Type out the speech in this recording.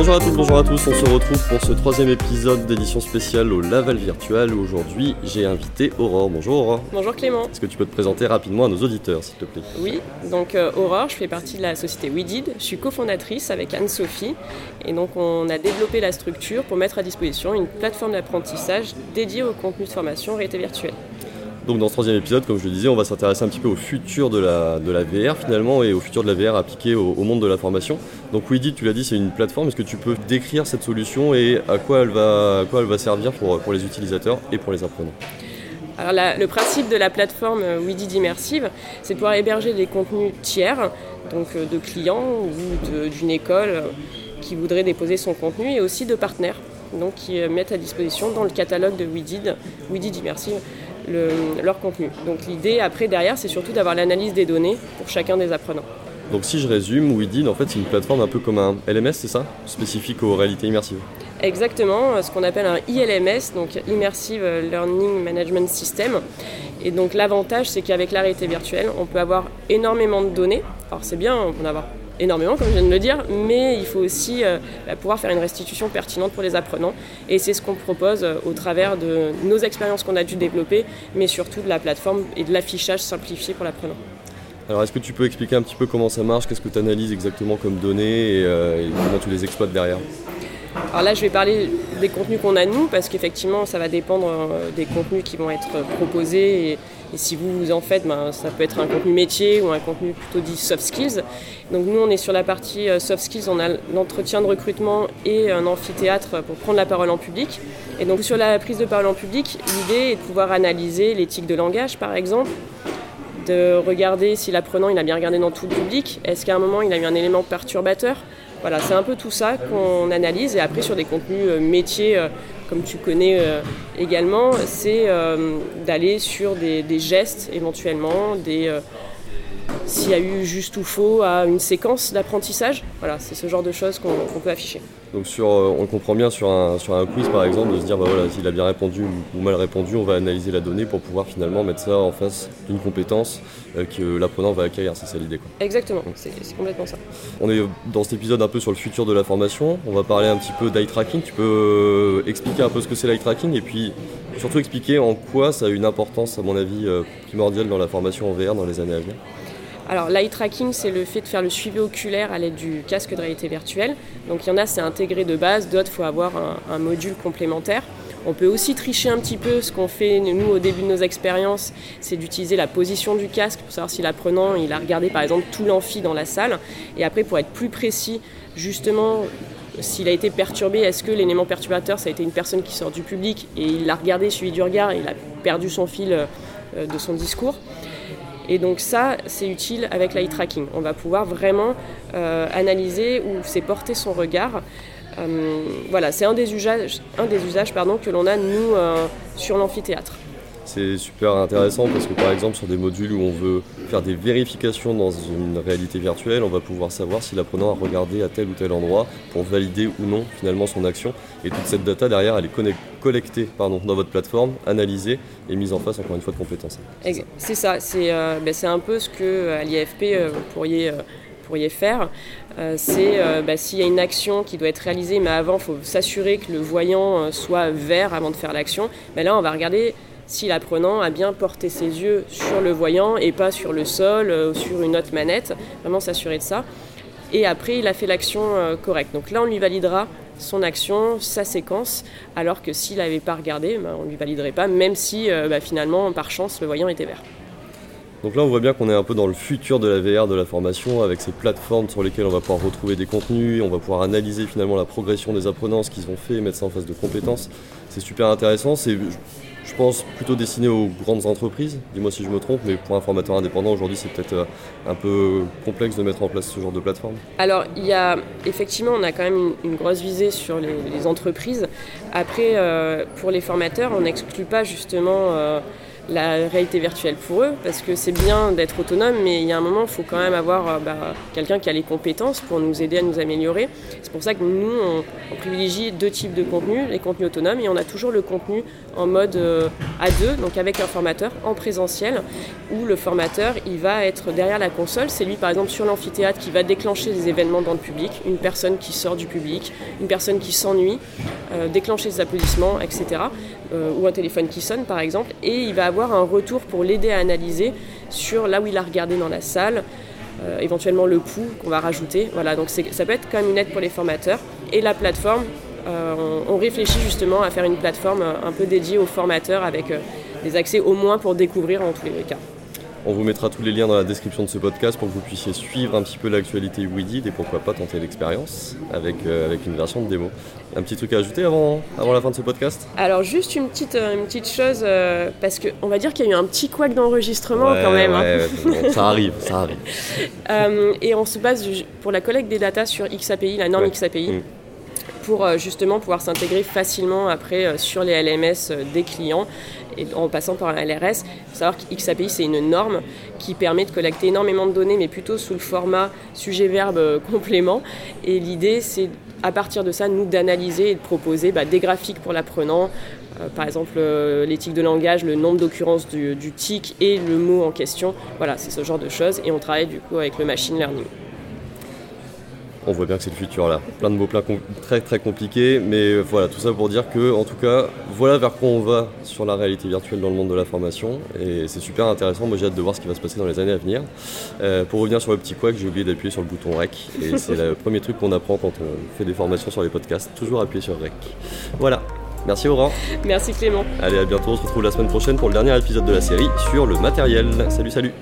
Bonjour à toutes, bonjour à tous, on se retrouve pour ce troisième épisode d'édition spéciale au Laval Virtual. Aujourd'hui, j'ai invité Aurore. Bonjour Aurore. Bonjour Clément. Est-ce que tu peux te présenter rapidement à nos auditeurs, s'il te plaît? Oui, donc euh, Aurore, je fais partie de la société WeDid. Je suis cofondatrice avec Anne-Sophie. Et donc, on a développé la structure pour mettre à disposition une plateforme d'apprentissage dédiée au contenu de formation réalité virtuelle. Donc dans ce troisième épisode, comme je le disais, on va s'intéresser un petit peu au futur de la, de la VR finalement et au futur de la VR appliquée au, monde de la formation. Donc WeDid, tu l'as dit, c'est une plateforme. Est-ce que tu peux décrire cette solution et à quoi elle va, quoi elle va servir pour, pour les utilisateurs et pour les apprenants? Alors le principe de la plateforme WeDid Immersive, c'est de pouvoir héberger des contenus tiers, donc euh, de clients ou d'une école qui voudrait déposer son contenu et aussi de partenaires donc, qui euh, mettent à disposition dans le catalogue de WeDid, WeDid Immersive, leur contenu. Donc l'idée après derrière c'est surtout d'avoir l'analyse des données pour chacun des apprenants. Donc si je résume, WeDid en fait c'est une plateforme un peu comme un LMS, c'est ça? Spécifique aux réalités immersives Exactement, ce qu'on appelle un ILMS, donc Immersive Learning Management System. Et donc l'avantage c'est qu'avec la réalité virtuelle, on peut avoir énormément de données. Alors c'est bien, on peut en avoir énormément, comme je viens de le dire, mais il faut aussi euh, bah, pouvoir faire une restitution pertinente pour les apprenants. Et c'est ce qu'on propose euh, au travers de nos expériences qu'on a dû développer, mais surtout de la plateforme et de l'affichage simplifié pour l'apprenant. Alors est-ce que tu peux expliquer un petit peu comment ça marche, qu'est-ce que tu analyses exactement comme données et, euh, et comment tu les exploites derrière? Alors là, je vais parler des contenus qu'on a nous, parce qu'effectivement, ça va dépendre des contenus qui vont être proposés. Et, et si vous vous en faites, ben, ça peut être un contenu métier ou un contenu plutôt dit soft skills. Donc nous, on est sur la partie euh, soft skills, on a l'entretien de recrutement et un amphithéâtre pour prendre la parole en public. Et donc sur la prise de parole en public, l'idée est de pouvoir analyser l'éthique de langage, par exemple, de regarder si l'apprenant il a bien regardé dans tout le public, est-ce qu'à un moment il a eu un élément perturbateur? Voilà, c'est un peu tout ça qu'on analyse et après sur des contenus euh, métiers euh, comme tu connais euh, également, c'est d'aller sur des, gestes éventuellement, des, s'il y a eu juste ou faux à une séquence d'apprentissage. Voilà, c'est ce genre de choses qu'on peut afficher. Donc sur, on comprend bien sur un, sur un quiz par exemple de se dire bah voilà s'il a bien répondu ou mal répondu, on va analyser la donnée pour pouvoir finalement mettre ça en face d'une compétence que l'apprenant va acquérir, c'est ça l'idée. Exactement, c'est complètement ça. On est dans cet épisode un peu sur le futur de la formation, on va parler un petit peu d'eye tracking, tu peux expliquer un peu ce que c'est l'eye tracking et puis surtout expliquer en quoi ça a une importance à mon avis primordiale dans la formation en VR dans les années à venir. Alors l'eye tracking, c'est le fait de faire le suivi oculaire à l'aide du casque de réalité virtuelle. Donc il y en a, c'est intégré de base, d'autres, il faut avoir un, module complémentaire. On peut aussi tricher un petit peu. Ce qu'on fait nous au début de nos expériences, c'est d'utiliser la position du casque pour savoir si l'apprenant il a regardé par exemple tout l'amphi dans la salle. Et après, pour être plus précis, justement, s'il a été perturbé, est-ce que l'élément perturbateur, ça a été une personne qui sort du public et il l'a regardé, suivi du regard, et il a perdu son fil euh, de son discours? Et donc ça, c'est utile avec l'eye tracking. On va pouvoir vraiment euh, analyser où s'est porté son regard. Euh, voilà, c'est un des usages, un des usages pardon, que l'on a, nous, euh, sur l'amphithéâtre. C'est super intéressant parce que par exemple sur des modules où on veut faire des vérifications dans une réalité virtuelle, on va pouvoir savoir si l'apprenant a regardé à tel ou tel endroit pour valider ou non finalement son action. Et toute cette data derrière, elle est collectée pardon, dans votre plateforme, analysée et mise en face encore une fois de compétences. C'est ça, c'est euh, ben, un peu ce que à l'IFP euh, vous pourriez, euh, faire. c'est ben, s'il y a une action qui doit être réalisée, mais avant il faut s'assurer que le voyant soit vert avant de faire l'action. Ben là on va regarder si l'apprenant a bien porté ses yeux sur le voyant et pas sur le sol euh, ou sur une autre manette, vraiment s'assurer de ça. Et après, il a fait l'action euh, correcte. Donc là, on lui validera son action, sa séquence, alors que s'il n'avait pas regardé, ben, on ne lui validerait pas, même si euh, ben, finalement, par chance, le voyant était vert. Donc là, on voit bien qu'on est un peu dans le futur de la VR, de la formation, avec ces plateformes sur lesquelles on va pouvoir retrouver des contenus, on va pouvoir analyser finalement la progression des apprenants, ce qu'ils ont fait, mettre ça en face de compétences. C'est super intéressant. C'est je pense plutôt destiné aux grandes entreprises, dis-moi si je me trompe, mais pour un formateur indépendant aujourd'hui c'est peut-être euh, un peu complexe de mettre en place ce genre de plateforme. Alors il y a effectivement on a quand même une, grosse visée sur les, entreprises. Après euh, pour les formateurs on n'exclut pas justement euh, la réalité virtuelle pour eux, parce que c'est bien d'être autonome, mais il y a un moment, il faut quand même avoir euh, bah, quelqu'un qui a les compétences pour nous aider à nous améliorer. C'est pour ça que nous, on, privilégie deux types de contenus, les contenus autonomes, et on a toujours le contenu en mode euh, A2, donc avec un formateur en présentiel, où le formateur, il va être derrière la console. C'est lui, par exemple, sur l'amphithéâtre, qui va déclencher des événements dans le public, une personne qui sort du public, une personne qui s'ennuie, euh, déclencher des applaudissements, etc. ou un téléphone qui sonne, par exemple, et il va avoir un retour pour l'aider à analyser sur là où il a regardé dans la salle, euh, éventuellement le pouls qu'on va rajouter. Voilà, donc ça peut être quand même une aide pour les formateurs. Et la plateforme, euh, on, réfléchit justement à faire une plateforme un peu dédiée aux formateurs avec euh, des accès au moins pour découvrir en tous les cas. On vous mettra tous les liens dans la description de ce podcast pour que vous puissiez suivre un petit peu l'actualité WIDID et pourquoi pas tenter l'expérience avec, euh, avec une version de démo. Un petit truc à ajouter avant, avant la fin de ce podcast? Alors juste une petite, euh, une petite chose, euh, parce qu'on va dire qu'il y a eu un petit couac d'enregistrement quand même. Hein. ça arrive, ça arrive. et on se base pour la collecte des datas sur XAPI, la norme XAPI. Mm. Pour justement pouvoir s'intégrer facilement après sur les LMS des clients en passant par un LRS. Il faut savoir que XAPI, c'est une norme qui permet de collecter énormément de données, mais plutôt sous le format sujet-verbe euh, complément. Et l'idée, c'est à partir de ça, nous, d'analyser et de proposer bah, des graphiques pour l'apprenant, euh, par exemple euh, l'éthique de langage, le nombre d'occurrences du, du tic et le mot en question. Voilà, c'est ce genre de choses. Et on travaille du coup avec le machine learning on voit bien que c'est le futur là. Plein de mots plein très très compliqués, mais voilà, tout ça pour dire que en tout cas, voilà vers quoi on va sur la réalité virtuelle dans le monde de la formation, et c'est super intéressant. Moi j'ai hâte de voir ce qui va se passer dans les années à venir. Euh, pour revenir sur le petit que j'ai oublié d'appuyer sur le bouton REC, et c'est le premier truc qu'on apprend quand on fait des formations sur les podcasts, toujours appuyer sur REC. Voilà. Merci Aurore. Merci Clément. Allez, à bientôt. On se retrouve la semaine prochaine pour le dernier épisode de la série sur le matériel. Salut, salut.